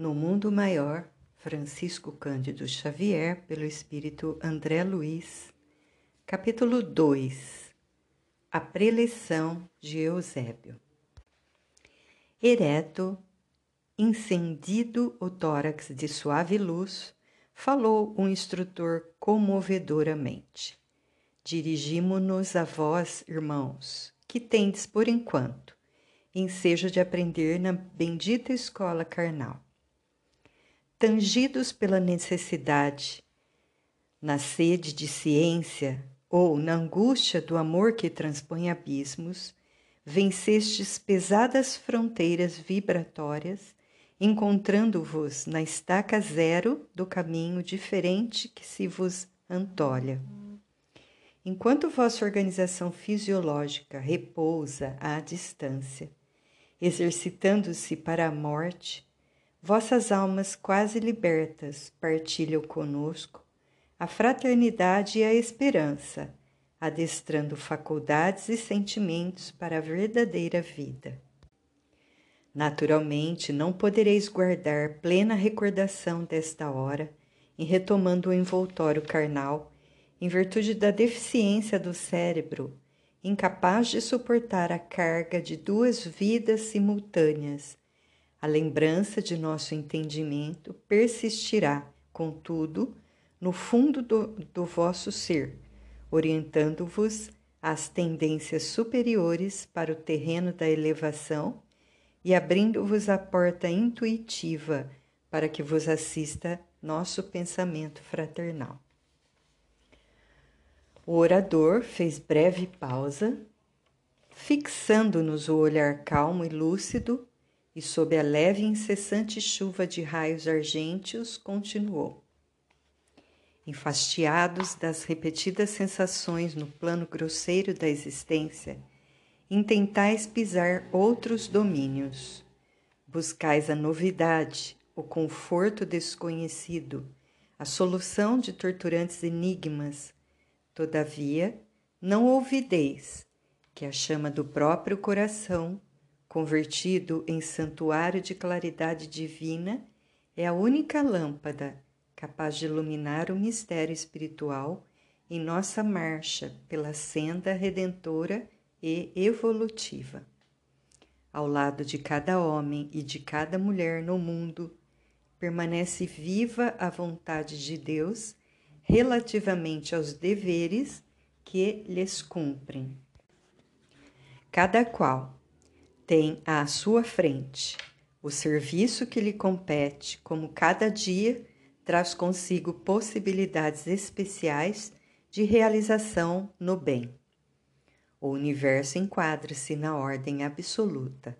No Mundo Maior, Francisco Cândido Xavier, pelo Espírito André Luiz, capítulo 2 A Preleção de Eusébio. Ereto, incendido o tórax de suave luz, falou o instrutor comovedoramente. Dirigimo-nos a vós, irmãos, que tendes por enquanto ensejo de aprender na bendita escola carnal. Tangidos pela necessidade, na sede de ciência ou na angústia do amor que transpõe abismos, vencestes pesadas fronteiras vibratórias, encontrando-vos na estaca zero do caminho diferente que se vos antolha. Enquanto vossa organização fisiológica repousa à distância, exercitando-se para a morte, vossas almas quase libertas partilham conosco a fraternidade e a esperança, adestrando faculdades e sentimentos para a verdadeira vida. Naturalmente, não podereis guardar plena recordação desta hora em retomando o envoltório carnal em virtude da deficiência do cérebro, incapaz de suportar a carga de duas vidas simultâneas. A lembrança de nosso entendimento persistirá, contudo, no fundo do, do vosso ser, orientando-vos às tendências superiores para o terreno da elevação e abrindo-vos a porta intuitiva para que vos assista nosso pensamento fraternal. O orador fez breve pausa, fixando-nos o olhar calmo e lúcido, e sob a leve e incessante chuva de raios argênteos, continuou. Enfastiados das repetidas sensações no plano grosseiro da existência, intentais pisar outros domínios. Buscais a novidade, o conforto desconhecido, a solução de torturantes enigmas, Todavia, não ouvideis que a chama do próprio coração, convertido em santuário de claridade divina, é a única lâmpada capaz de iluminar o mistério espiritual em nossa marcha pela senda redentora e evolutiva. Ao lado de cada homem e de cada mulher no mundo, permanece viva a vontade de Deus relativamente aos deveres que lhes cumprem. Cada qual tem à sua frente o serviço que lhe compete, como cada dia traz consigo possibilidades especiais de realização no bem. O universo enquadra-se na ordem absoluta.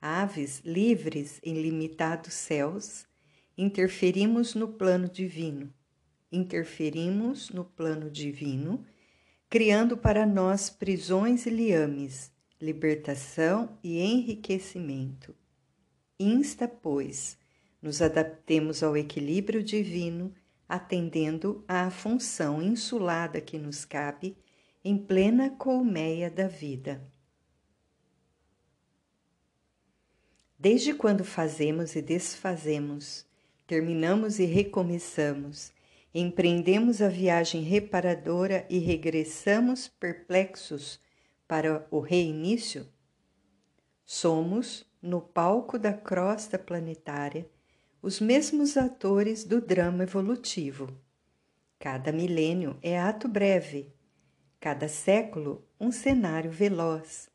Aves livres em limitados céus, interferimos no plano divino, interferimos no plano divino, criando para nós prisões e liames, libertação e enriquecimento. Insta, pois, nos adaptemos ao equilíbrio divino, atendendo à função insulada que nos cabe em plena colmeia da vida. Desde quando fazemos e desfazemos, terminamos e recomeçamos, empreendemos a viagem reparadora e regressamos perplexos para o reinício? Somos, no palco da crosta planetária, os mesmos atores do drama evolutivo. Cada milênio é ato breve, cada século um cenário veloz.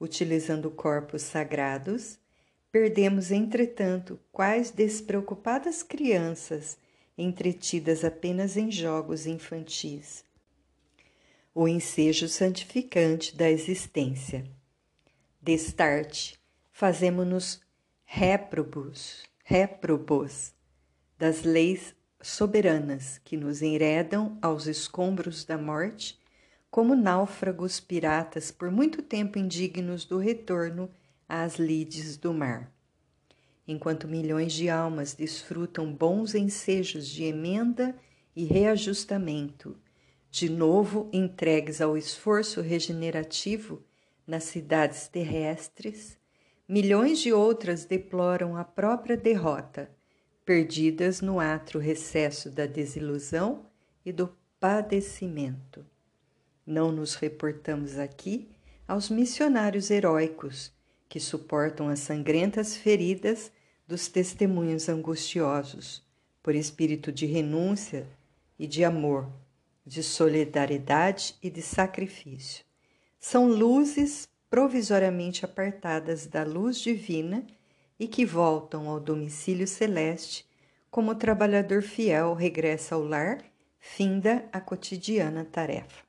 Utilizando corpos sagrados, perdemos, entretanto, quais despreocupadas crianças entretidas apenas em jogos infantis. O ensejo santificante da existência. Destarte, fazemo-nos réprobos, réprobos das leis soberanas que nos enredam aos escombros da morte, como náufragos piratas por muito tempo indignos do retorno às lides do mar enquanto milhões de almas desfrutam bons ensejos de emenda e reajustamento, de novo entregues ao esforço regenerativo nas cidades terrestres, milhões de outras deploram a própria derrota, perdidas no atro recesso da desilusão e do padecimento. Não nos reportamos aqui aos missionários heróicos que suportam as sangrentas feridas dos testemunhos angustiosos, por espírito de renúncia e de amor, de solidariedade e de sacrifício. São luzes provisoriamente apartadas da luz divina e que voltam ao domicílio celeste como o trabalhador fiel regressa ao lar, finda a cotidiana tarefa.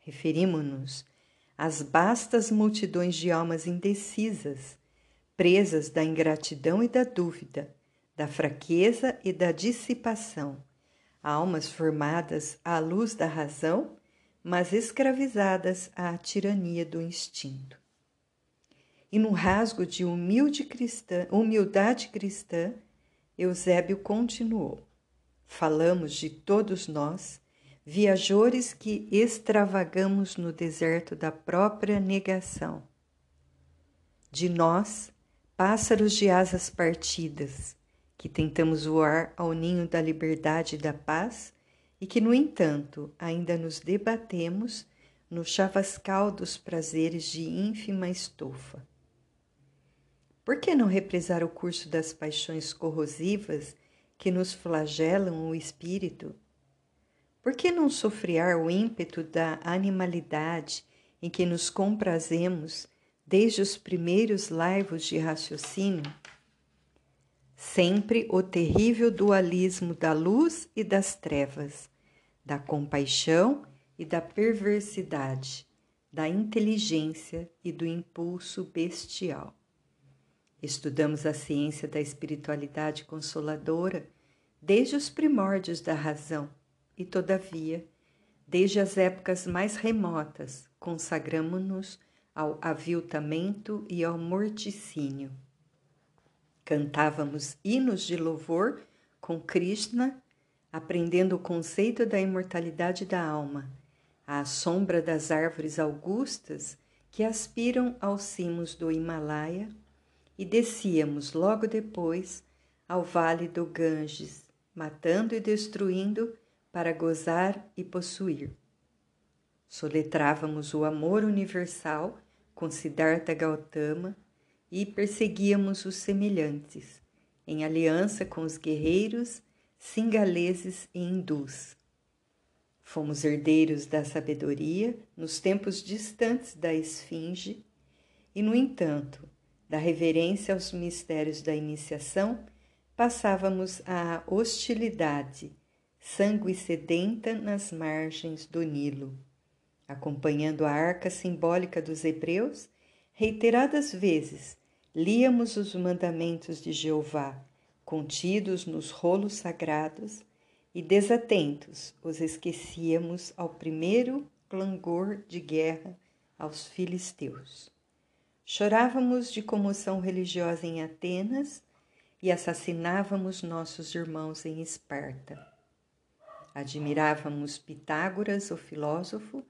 Referimos-nos às bastas multidões de almas indecisas, presas da ingratidão e da dúvida, da fraqueza e da dissipação, almas formadas à luz da razão mas escravizadas à tirania do instinto. E no rasgo de humilde cristã, humildade cristã, Eusébio continuou: Falamos de todos nós, viajores que extravagamos no deserto da própria negação. De nós, pássaros de asas partidas, que tentamos voar ao ninho da liberdade e da paz e que, no entanto, ainda nos debatemos no chavascal dos prazeres de ínfima estofa. Por que não represar o curso das paixões corrosivas que nos flagelam o espírito? Por que não sofrear o ímpeto da animalidade em que nos comprazemos desde os primeiros laivos de raciocínio? Sempre o terrível dualismo da luz e das trevas, da compaixão e da perversidade, da inteligência e do impulso bestial. Estudamos a ciência da espiritualidade consoladora desde os primórdios da razão e, todavia, desde as épocas mais remotas, consagramos-nos ao aviltamento e ao morticínio. Cantávamos hinos de louvor com Krishna aprendendo o conceito da imortalidade da alma, à sombra das árvores augustas que aspiram aos cimos do Himalaia, e descíamos logo depois ao vale do Ganges, matando e destruindo para gozar e possuir. Soletrávamos o amor universal com Siddhartha Gautama e perseguíamos os semelhantes, em aliança com os guerreiros singaleses e hindus. Fomos herdeiros da sabedoria nos tempos distantes da esfinge e, no entanto, da reverência aos mistérios da iniciação, passávamos à hostilidade, sangue sedenta nas margens do Nilo. Acompanhando a arca simbólica dos hebreus, reiteradas vezes líamos os mandamentos de Jeová contidos nos rolos sagrados, e desatentos os esquecíamos ao primeiro clangor de guerra aos filisteus. Chorávamos de comoção religiosa em Atenas e assassinávamos nossos irmãos em Esparta. Admirávamos Pitágoras, o filósofo,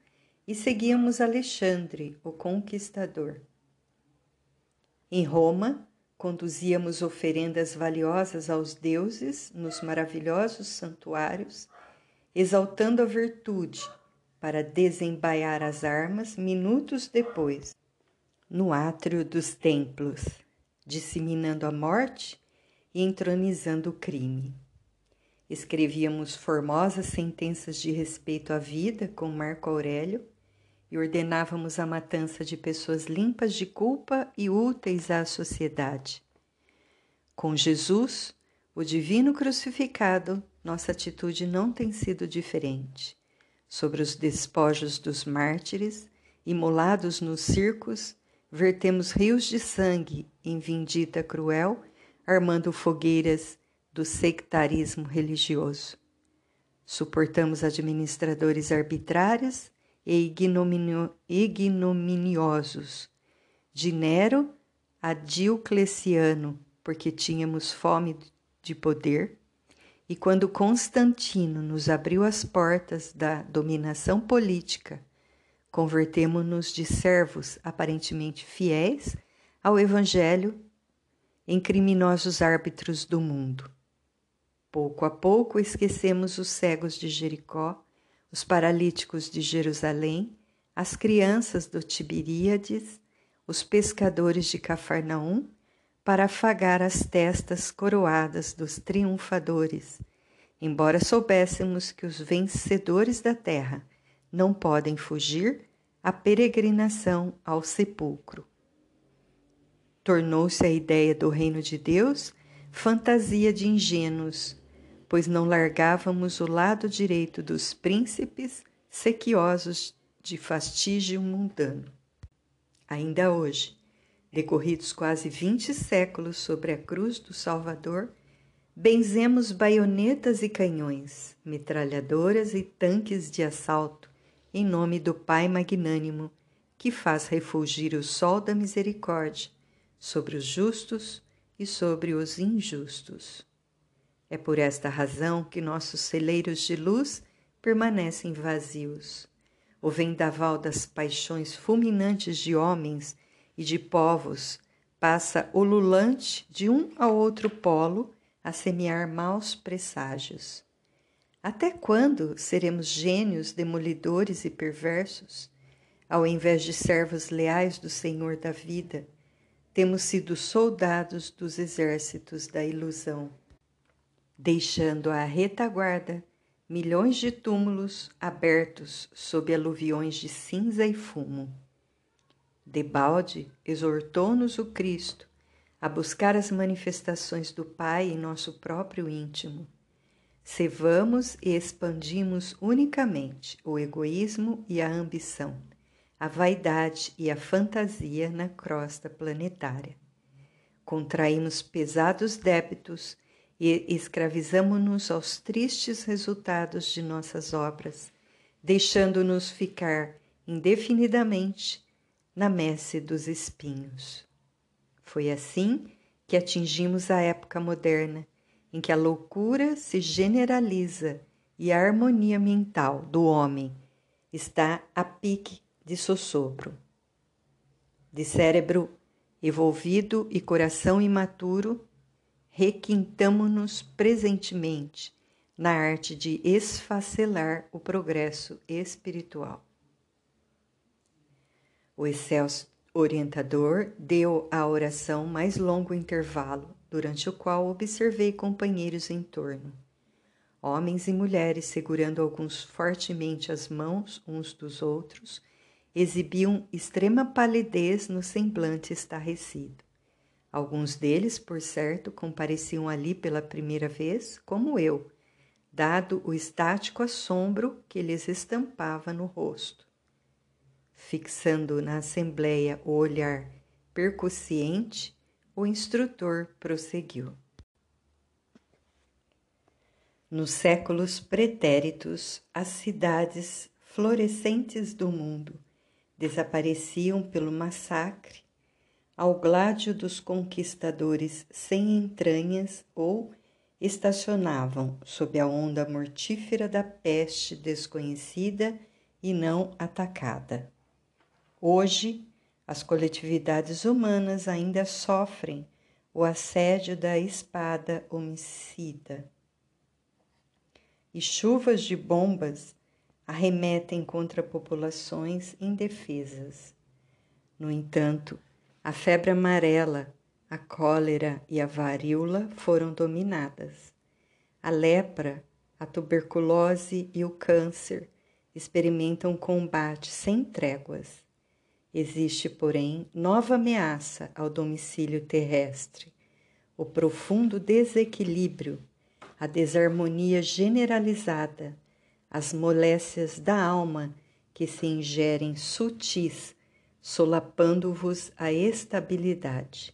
e seguíamos Alexandre, o conquistador. Em Roma, conduzíamos oferendas valiosas aos deuses nos maravilhosos santuários, exaltando a virtude para desembaiar as armas minutos depois, no átrio dos templos, disseminando a morte e entronizando o crime. Escrevíamos formosas sentenças de respeito à vida com Marco Aurélio e ordenávamos a matança de pessoas limpas de culpa e úteis à sociedade. Com Jesus, o Divino Crucificado, nossa atitude não tem sido diferente. Sobre os despojos dos mártires, imolados nos circos, vertemos rios de sangue em vindita cruel, armando fogueiras do sectarismo religioso. Suportamos administradores arbitrários e ignominio, ignominiosos, de Nero a Diocleciano, porque tínhamos fome de poder, e quando Constantino nos abriu as portas da dominação política, convertemo-nos de servos aparentemente fiéis ao Evangelho em criminosos árbitros do mundo. Pouco a pouco esquecemos os cegos de Jericó, os paralíticos de Jerusalém, as crianças do Tiberíades, os pescadores de Cafarnaum, para afagar as testas coroadas dos triunfadores, embora soubéssemos que os vencedores da terra não podem fugir à peregrinação ao sepulcro. Tornou-se a ideia do reino de Deus fantasia de ingênuos, pois não largávamos o lado direito dos príncipes sequiosos de fastígio mundano. Ainda hoje, decorridos quase vinte séculos sobre a cruz do Salvador, benzemos baionetas e canhões, metralhadoras e tanques de assalto, em nome do Pai magnânimo, que faz refulgir o sol da misericórdia sobre os justos e sobre os injustos. É por esta razão que nossos celeiros de luz permanecem vazios. O vendaval das paixões fulminantes de homens e de povos passa ululante de um a outro polo a semear maus presságios. Até quando seremos gênios demolidores e perversos? Ao invés de servos leais do Senhor da vida, temos sido soldados dos exércitos da ilusão, deixando à retaguarda milhões de túmulos abertos sob aluviões de cinza e fumo. Debalde exortou-nos o Cristo a buscar as manifestações do Pai em nosso próprio íntimo. Cevamos e expandimos unicamente o egoísmo e a ambição a vaidade e a fantasia na crosta planetária. Contraímos pesados débitos e escravizamo-nos aos tristes resultados de nossas obras, deixando-nos ficar indefinidamente na messe dos espinhos. Foi assim que atingimos a época moderna, em que a loucura se generaliza e a harmonia mental do homem está a pique de sossopro. De cérebro evolvido e coração imaturo, requintamo-nos presentemente na arte de esfacelar o progresso espiritual. O excelso orientador deu à oração mais longo intervalo, durante o qual observei companheiros em torno. Homens e mulheres segurando alguns fortemente as mãos uns dos outros exibiam extrema palidez no semblante estarrecido. Alguns deles, por certo, compareciam ali pela primeira vez, como eu, dado o estático assombro que lhes estampava no rosto. Fixando na assembleia o olhar percussiente, o instrutor prosseguiu. Nos séculos pretéritos, as cidades florescentes do mundo desapareciam pelo massacre ao gládio dos conquistadores sem entranhas ou estacionavam sob a onda mortífera da peste desconhecida e não atacada. Hoje, as coletividades humanas ainda sofrem o assédio da espada homicida. E chuvas de bombas arremetem contra populações indefesas. No entanto, a febre amarela, a cólera e a varíola foram dominadas. A lepra, a tuberculose e o câncer experimentam combate sem tréguas. Existe, porém, nova ameaça ao domicílio terrestre: o profundo desequilíbrio, a desarmonia generalizada as moléstias da alma que se ingerem sutis, solapando-vos a estabilidade.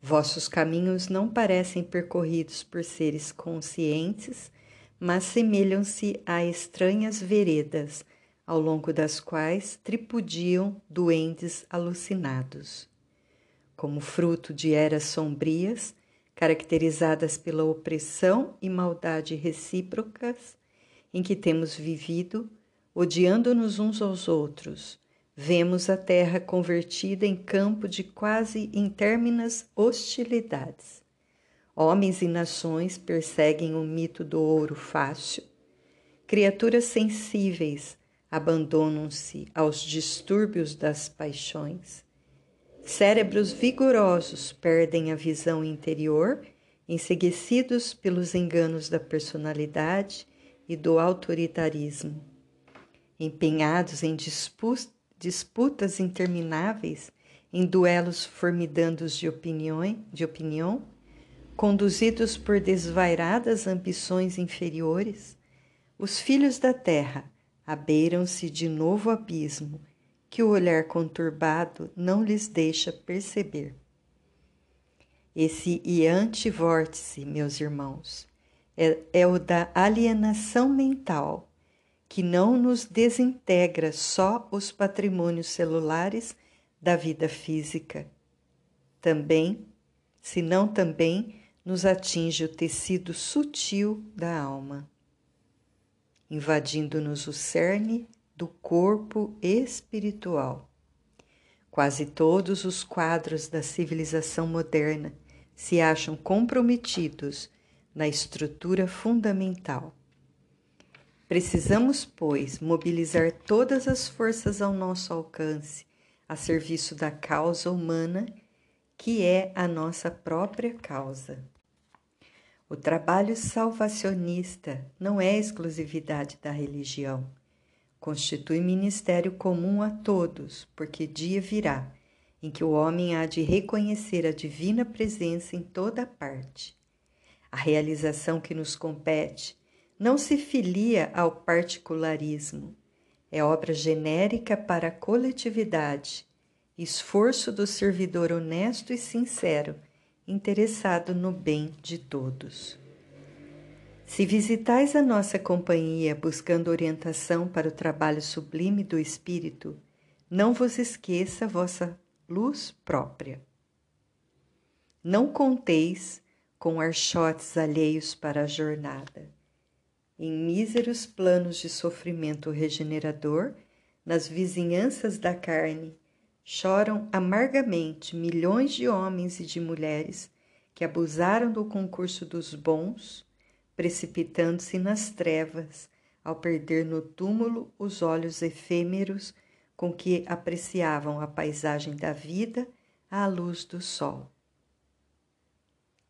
Vossos caminhos não parecem percorridos por seres conscientes, mas semelham-se a estranhas veredas, ao longo das quais tripudiam duendes alucinados. Como fruto de eras sombrias, caracterizadas pela opressão e maldade recíprocas, em que temos vivido, odiando-nos uns aos outros, vemos a terra convertida em campo de quase interminas hostilidades. Homens e nações perseguem o mito do ouro fácil. Criaturas sensíveis abandonam-se aos distúrbios das paixões. Cérebros vigorosos perdem a visão interior, enseguecidos pelos enganos da personalidade e do autoritarismo. Empenhados em disputas intermináveis, em duelos formidandos de opinião, de opinião, conduzidos por desvairadas ambições inferiores, os filhos da terra abeiram-se de novo abismo que o olhar conturbado não lhes deixa perceber. Esse iante vórtice, meus irmãos, é, é o da alienação mental, que não nos desintegra só os patrimônios celulares da vida física. Também, se não também, nos atinge o tecido sutil da alma invadindo-nos o cerne do corpo espiritual. Quase todos os quadros da civilização moderna se acham comprometidos na estrutura fundamental. Precisamos, pois, mobilizar todas as forças ao nosso alcance a serviço da causa humana, que é a nossa própria causa. O trabalho salvacionista não é exclusividade da religião. Constitui ministério comum a todos, porque dia virá em que o homem há de reconhecer a divina presença em toda parte. A realização que nos compete não se filia ao particularismo, é obra genérica para a coletividade, esforço do servidor honesto e sincero interessado no bem de todos. Se visitais a nossa companhia buscando orientação para o trabalho sublime do Espírito, não vos esqueça vossa luz própria. Não conteis com archotes alheios para a jornada. Em míseros planos de sofrimento regenerador, nas vizinhanças da carne, choram amargamente milhões de homens e de mulheres que abusaram do concurso dos bons, precipitando-se nas trevas ao perder no túmulo os olhos efêmeros com que apreciavam a paisagem da vida à luz do sol.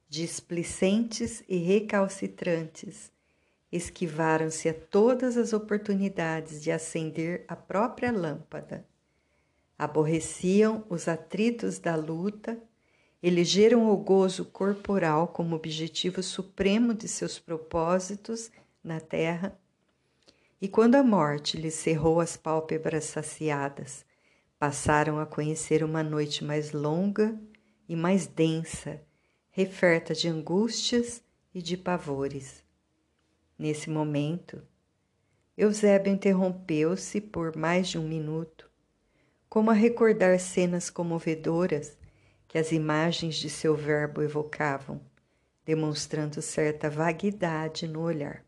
Displicentes e recalcitrantes, esquivaram-se a todas as oportunidades de acender a própria lâmpada aborreciam os atritos da luta, elegeram o gozo corporal como objetivo supremo de seus propósitos na terra, e quando a morte lhes cerrou as pálpebras saciadas, passaram a conhecer uma noite mais longa e mais densa, referta de angústias e de pavores. Nesse momento, Eusébio interrompeu-se por mais de um minuto como a recordar cenas comovedoras que as imagens de seu verbo evocavam, demonstrando certa vaguidade no olhar.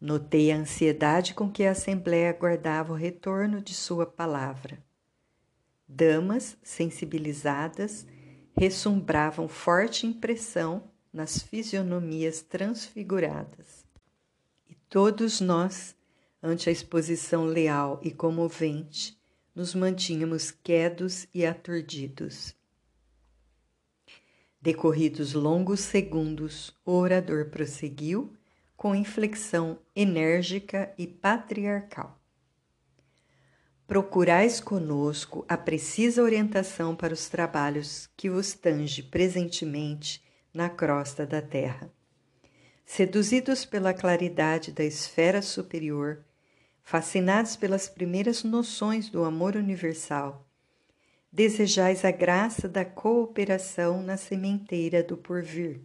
Notei a ansiedade com que a Assembleia aguardava o retorno de sua palavra. Damas sensibilizadas ressumbravam forte impressão nas fisionomias transfiguradas. E todos nós, ante a exposição leal e comovente, nos mantínhamos quedos e aturdidos. Decorridos longos segundos, o orador prosseguiu com inflexão enérgica e patriarcal. Procurais conosco a precisa orientação para os trabalhos que vos tange presentemente na crosta da terra. Seduzidos pela claridade da esfera superior, fascinados pelas primeiras noções do amor universal, desejais a graça da cooperação na sementeira do porvir.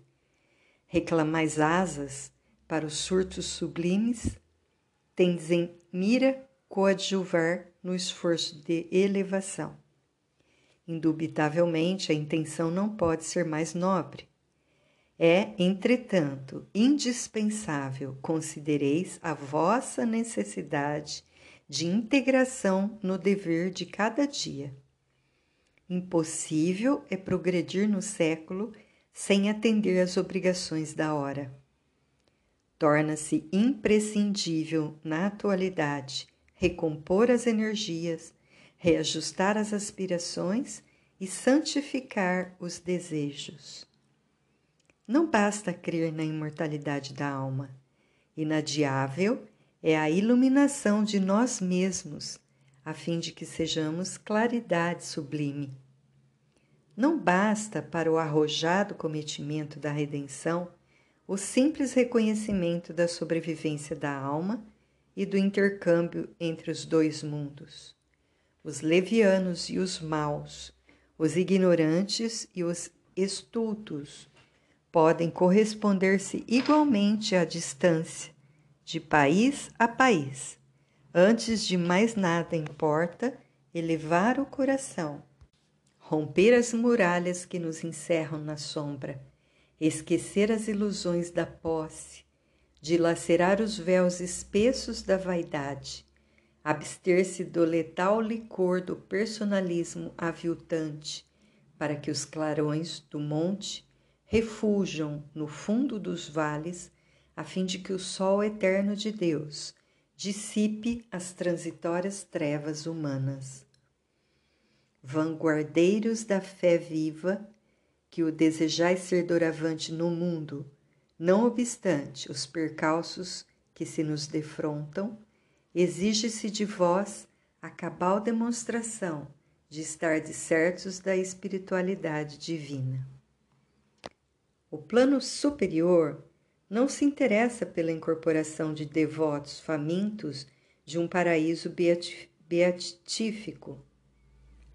Reclamais asas para os surtos sublimes, tendes em mira coadjuvar no esforço de elevação. Indubitavelmente, a intenção não pode ser mais nobre. É, entretanto, indispensável considereis a vossa necessidade de integração no dever de cada dia. Impossível é progredir no século sem atender às obrigações da hora. Torna-se imprescindível, na atualidade, recompor as energias, reajustar as aspirações e santificar os desejos. Não basta crer na imortalidade da alma. Inadiável é a iluminação de nós mesmos, a fim de que sejamos claridade sublime. Não basta para o arrojado cometimento da redenção o simples reconhecimento da sobrevivência da alma e do intercâmbio entre os dois mundos. Os levianos e os maus, os ignorantes e os estultos podem corresponder-se igualmente à distância, de país a país. Antes de mais nada importa elevar o coração, romper as muralhas que nos encerram na sombra, esquecer as ilusões da posse, dilacerar os véus espessos da vaidade, abster-se do letal licor do personalismo aviltante, para que os clarões do monte refujam no fundo dos vales, a fim de que o sol eterno de Deus dissipe as transitórias trevas humanas. Vanguardeiros da fé viva, que o desejais ser doravante no mundo, não obstante os percalços que se nos defrontam, exige-se de vós a cabal demonstração de estar de certos da espiritualidade divina. O plano superior não se interessa pela incorporação de devotos famintos de um paraíso beatífico.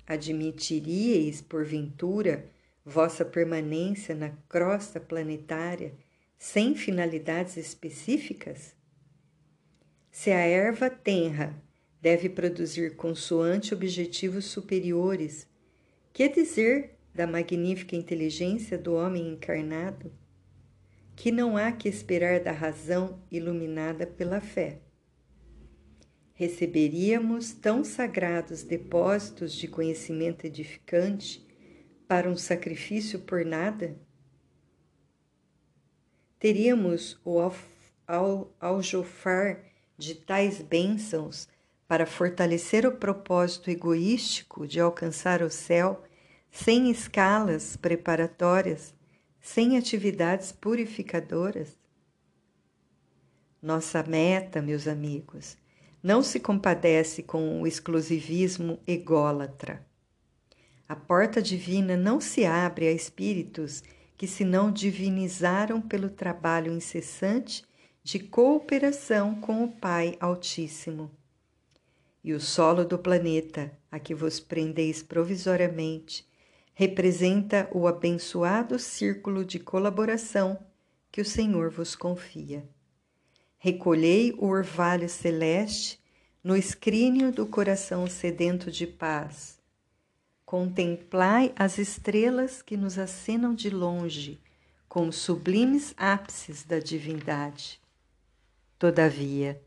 Admitiríeis, porventura, vossa permanência na crosta planetária sem finalidades específicas? Se a erva tenra deve produzir consoante objetivos superiores, que dizer da magnífica inteligência do homem encarnado? Que não há que esperar da razão iluminada pela fé. Receberíamos tão sagrados depósitos de conhecimento edificante para um sacrifício por nada? teríamos o aljofar de tais bênçãos para fortalecer o propósito egoístico de alcançar o céu sem escalas preparatórias, sem atividades purificadoras? Nossa meta, meus amigos, não se compadece com o exclusivismo ególatra. A porta divina não se abre a espíritos que se não divinizaram pelo trabalho incessante de cooperação com o Pai Altíssimo. E o solo do planeta, a que vos prendeis provisoriamente, representa o abençoado círculo de colaboração que o Senhor vos confia. Recolhei o orvalho celeste no escrínio do coração sedento de paz Contemplai as estrelas que nos acenam de longe, como sublimes ápices da divindade. Todavia,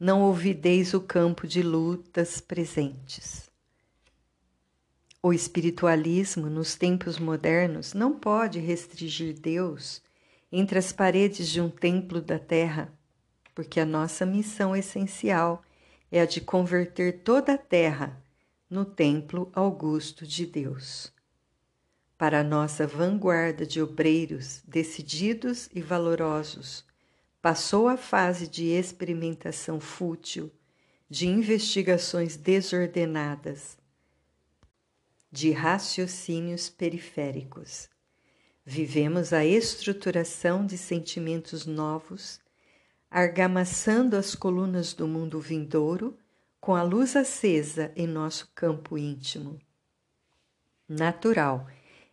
não ouvideis o campo de lutas presentes. O espiritualismo nos tempos modernos não pode restringir Deus entre as paredes de um templo da terra, porque a nossa missão essencial é a de converter toda a terra no templo augusto de Deus. Para a nossa vanguarda de obreiros decididos e valorosos, passou a fase de experimentação fútil, de investigações desordenadas, de raciocínios periféricos. Vivemos a estruturação de sentimentos novos, argamassando as colunas do mundo vindouro com a luz acesa em nosso campo íntimo. Natural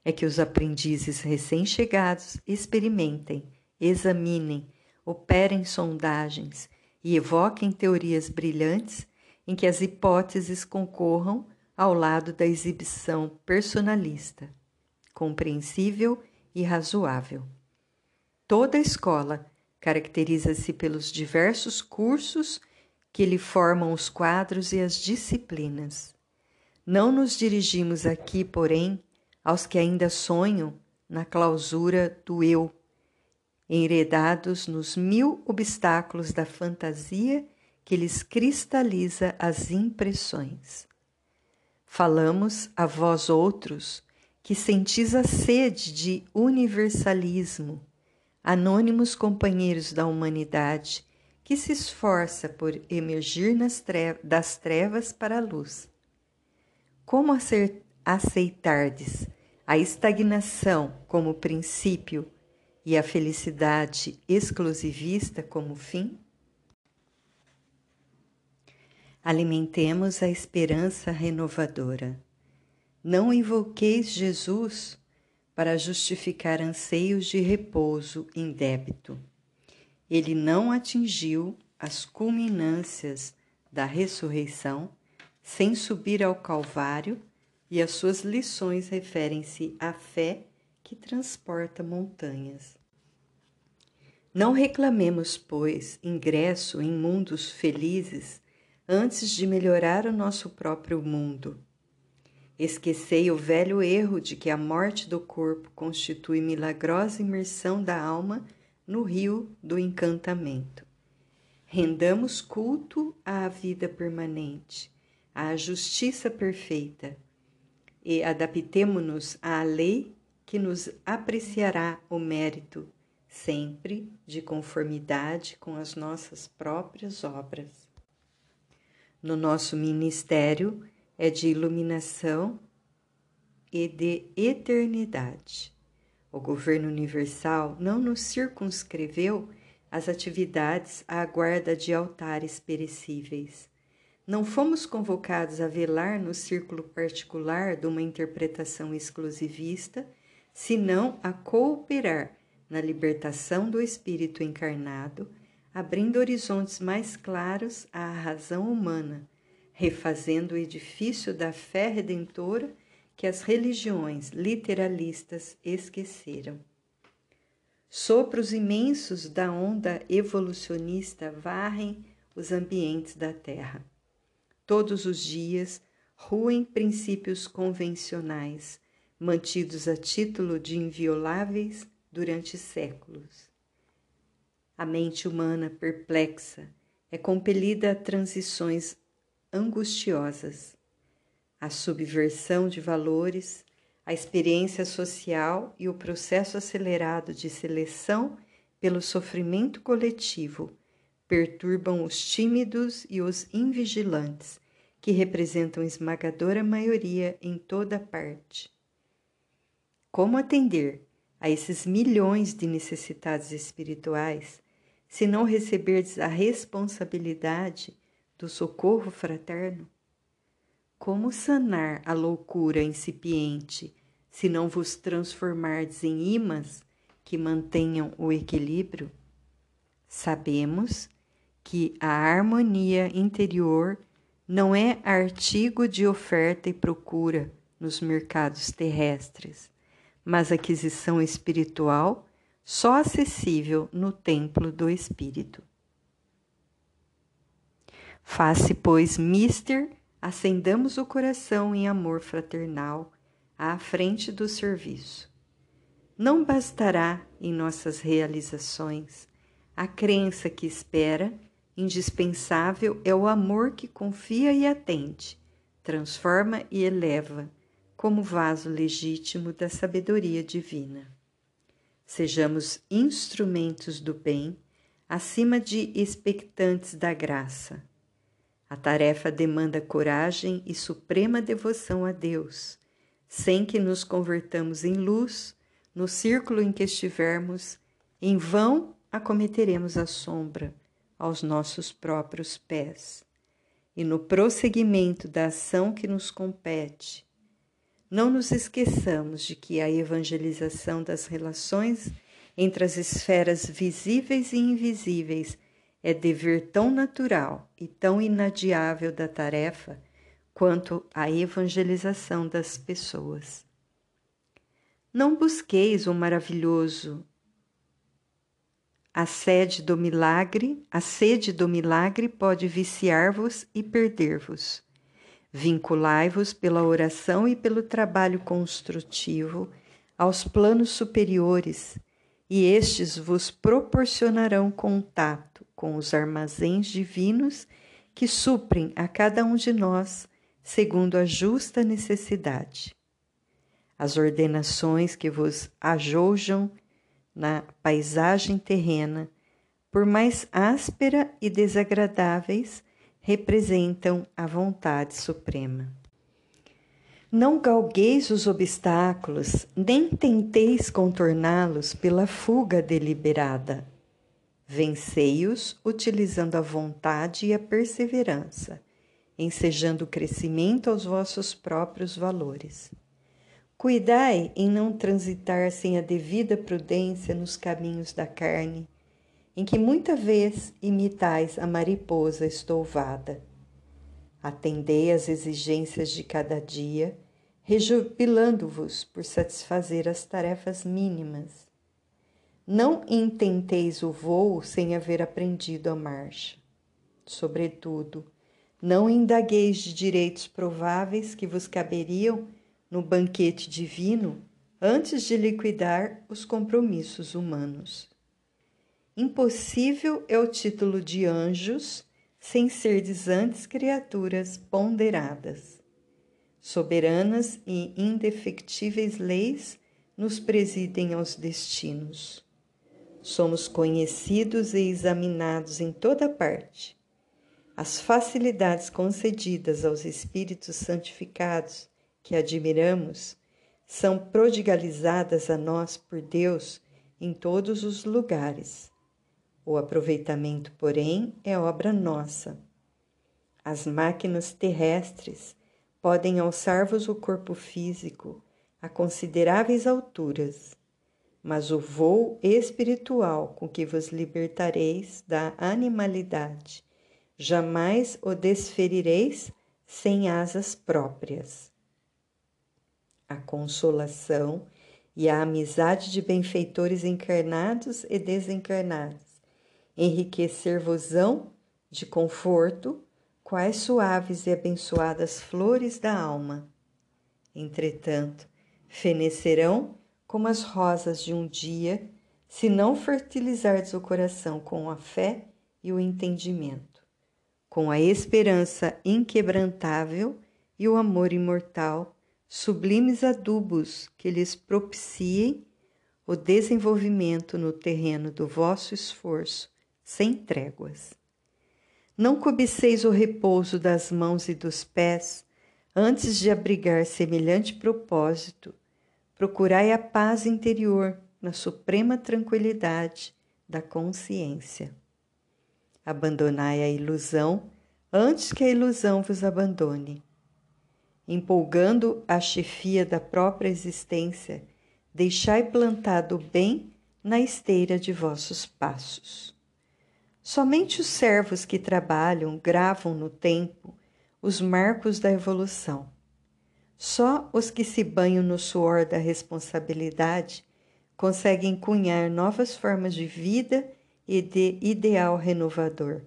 é que os aprendizes recém-chegados experimentem, examinem, operem sondagens e evoquem teorias brilhantes em que as hipóteses concorram ao lado da exibição personalista, compreensível e razoável. Toda escola caracteriza-se pelos diversos cursos que lhe formam os quadros e as disciplinas. Não nos dirigimos aqui, porém, aos que ainda sonham na clausura do eu, enredados nos mil obstáculos da fantasia que lhes cristaliza as impressões. Falamos a vós outros que sentis a sede de universalismo, anônimos companheiros da humanidade que se esforça por emergir das trevas para a luz. Como aceitardes a estagnação como princípio e a felicidade exclusivista como fim? Alimentemos a esperança renovadora. Não invoqueis Jesus para justificar anseios de repouso indébito. Ele não atingiu as culminâncias da ressurreição sem subir ao Calvário, e as suas lições referem-se à fé que transporta montanhas. Não reclamemos, pois, ingresso em mundos felizes antes de melhorar o nosso próprio mundo. Esquecei o velho erro de que a morte do corpo constitui milagrosa imersão da alma no rio do encantamento. Rendamos culto à vida permanente, à justiça perfeita e adaptemo-nos à lei que nos apreciará o mérito, sempre de conformidade com as nossas próprias obras no nosso ministério é de iluminação e de eternidade. O governo universal não nos circunscreveu as atividades à guarda de altares perecíveis. Não fomos convocados a velar no círculo particular de uma interpretação exclusivista, senão a cooperar na libertação do espírito encarnado abrindo horizontes mais claros à razão humana, refazendo o edifício da fé redentora que as religiões literalistas esqueceram. Sopros imensos da onda evolucionista varrem os ambientes da Terra. Todos os dias ruem princípios convencionais, mantidos a título de invioláveis durante séculos. A mente humana perplexa é compelida a transições angustiosas. A subversão de valores, a experiência social e o processo acelerado de seleção pelo sofrimento coletivo perturbam os tímidos e os invigilantes, que representam esmagadora maioria em toda parte. Como atender a esses milhões de necessitados espirituais se não receberdes a responsabilidade do socorro fraterno? Como sanar a loucura incipiente se não vos transformardes em imãs que mantenham o equilíbrio? Sabemos que a harmonia interior não é artigo de oferta e procura nos mercados terrestres, mas aquisição espiritual só acessível no templo do Espírito. Faça, pois, mister, acendamos o coração em amor fraternal à frente do serviço. Não bastará em nossas realizações a crença que espera, indispensável é o amor que confia e atende, transforma e eleva, como vaso legítimo da sabedoria divina. Sejamos instrumentos do bem, acima de expectantes da graça. A tarefa demanda coragem e suprema devoção a Deus, sem que nos convertamos em luz, no círculo em que estivermos, em vão acometeremos a sombra aos nossos próprios pés. E no prosseguimento da ação que nos compete, não nos esqueçamos de que a evangelização das relações entre as esferas visíveis e invisíveis é dever tão natural e tão inadiável da tarefa quanto a evangelização das pessoas. Não busqueis o maravilhoso A sede do milagre, a sede do milagre pode viciar-vos e perder-vos. Vinculai-vos pela oração e pelo trabalho construtivo aos planos superiores, e estes vos proporcionarão contato com os armazéns divinos que suprem a cada um de nós segundo a justa necessidade. As ordenações que vos ajojam na paisagem terrena, por mais áspera e desagradáveis, representam a vontade suprema. Não galgueis os obstáculos, nem tenteis contorná-los pela fuga deliberada. Vencei-os utilizando a vontade e a perseverança, ensejando o crescimento aos vossos próprios valores. Cuidai em não transitar sem a devida prudência nos caminhos da carne, em que muita vez imitais a mariposa estouvada. Atendei às exigências de cada dia, rejubilando-vos por satisfazer as tarefas mínimas. Não intenteis o voo sem haver aprendido a marcha. Sobretudo, não indagueis de direitos prováveis que vos caberiam no banquete divino antes de liquidar os compromissos humanos. Impossível é o título de anjos sem serdes antes criaturas ponderadas. Soberanas e indefectíveis leis nos presidem aos destinos. Somos conhecidos e examinados em toda parte. As facilidades concedidas aos espíritos santificados que admiramos são prodigalizadas a nós por Deus em todos os lugares. O aproveitamento, porém, é obra nossa. As máquinas terrestres podem alçar-vos o corpo físico a consideráveis alturas, mas o voo espiritual com que vos libertareis da animalidade, jamais o desferireis sem asas próprias. A consolação e a amizade de benfeitores encarnados e desencarnados enriquecer-vos-ão de conforto, quais suaves e abençoadas flores da alma. Entretanto, fenecerão como as rosas de um dia, se não fertilizardes o coração com a fé e o entendimento, com a esperança inquebrantável e o amor imortal, sublimes adubos que lhes propiciem o desenvolvimento no terreno do vosso esforço sem tréguas. Não cobiceis o repouso das mãos e dos pés, antes de abrigar semelhante propósito, procurai a paz interior na suprema tranquilidade da consciência. Abandonai a ilusão antes que a ilusão vos abandone. Empolgando a chefia da própria existência, deixai plantado o bem na esteira de vossos passos. Somente os servos que trabalham gravam no tempo os marcos da evolução. Só os que se banham no suor da responsabilidade conseguem cunhar novas formas de vida e de ideal renovador.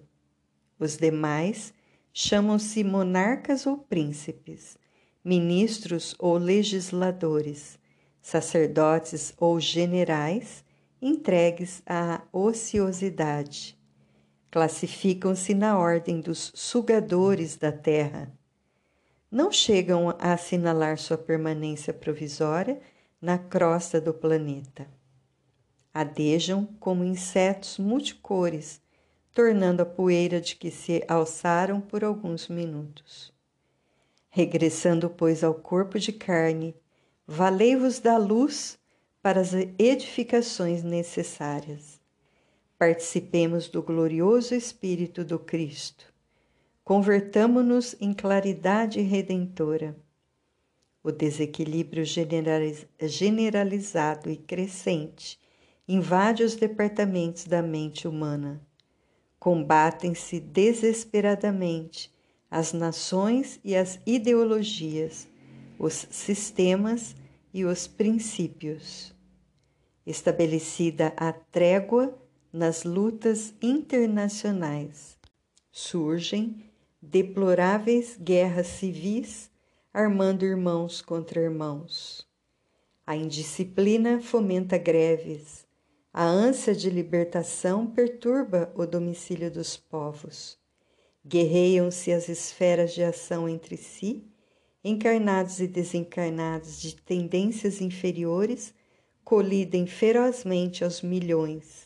Os demais chamam-se monarcas ou príncipes, ministros ou legisladores, sacerdotes ou generais entregues à ociosidade classificam-se na ordem dos sugadores da terra. Não chegam a assinalar sua permanência provisória na crosta do planeta. Adejam como insetos multicores, tornando a poeira de que se alçaram por alguns minutos. Regressando, pois, ao corpo de carne, valei-vos da luz para as edificações necessárias participemos do glorioso Espírito do Cristo. Convertamo-nos em claridade redentora. O desequilíbrio generalizado e crescente invade os departamentos da mente humana. Combatem-se desesperadamente as nações e as ideologias, os sistemas e os princípios. Estabelecida a trégua, nas lutas internacionais. Surgem deploráveis guerras civis armando irmãos contra irmãos. A indisciplina fomenta greves. A ânsia de libertação perturba o domicílio dos povos. Guerreiam-se as esferas de ação entre si, encarnados e desencarnados de tendências inferiores colidem ferozmente aos milhões.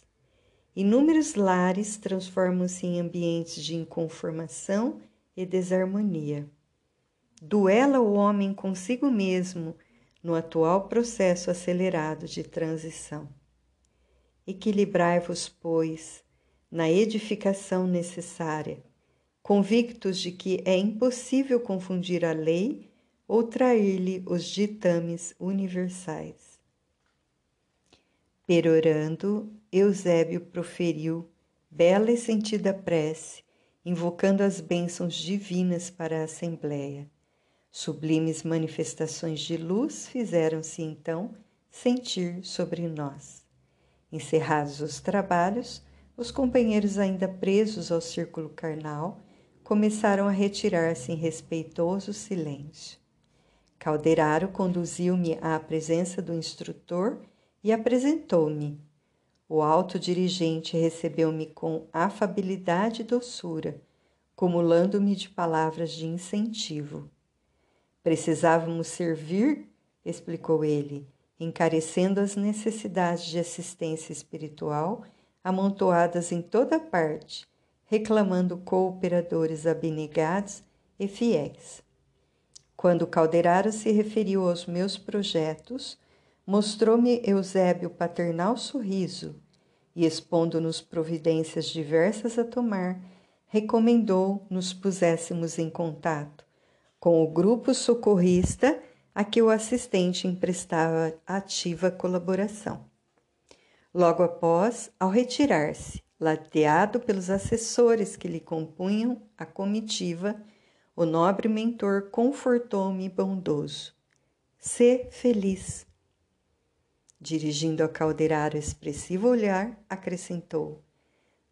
Inúmeros lares transformam-se em ambientes de inconformação e desarmonia. Duela o homem consigo mesmo no atual processo acelerado de transição. Equilibrai-vos, pois, na edificação necessária, convictos de que é impossível confundir a lei ou trair-lhe os ditames universais. Perorando, Eusébio proferiu bela e sentida prece, invocando as bênçãos divinas para a Assembleia. Sublimes manifestações de luz fizeram-se então sentir sobre nós. Encerrados os trabalhos, os companheiros ainda presos ao círculo carnal começaram a retirar-se em respeitoso silêncio. Calderaro conduziu-me à presença do instrutor e apresentou-me. O alto dirigente recebeu-me com afabilidade e doçura, cumulando-me de palavras de incentivo. Precisávamos servir, explicou ele, encarecendo as necessidades de assistência espiritual amontoadas em toda parte, reclamando cooperadores abnegados e fiéis. Quando Calderaro se referiu aos meus projetos, mostrou-me Eusébio paternal sorriso e, expondo-nos providências diversas a tomar, recomendou nos puséssemos em contato com o grupo socorrista a que o assistente emprestava ativa colaboração. Logo após, ao retirar-se, lateado pelos assessores que lhe compunham a comitiva, o nobre mentor confortou-me bondoso. Sê feliz. Dirigindo ao caldeiraro expressivo olhar, acrescentou: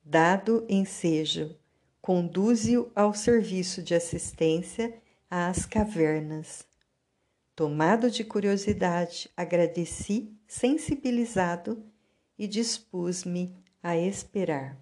Dado ensejo, conduze-o ao serviço de assistência às cavernas. Tomado de curiosidade, agradeci, sensibilizado, e dispus-me a esperar.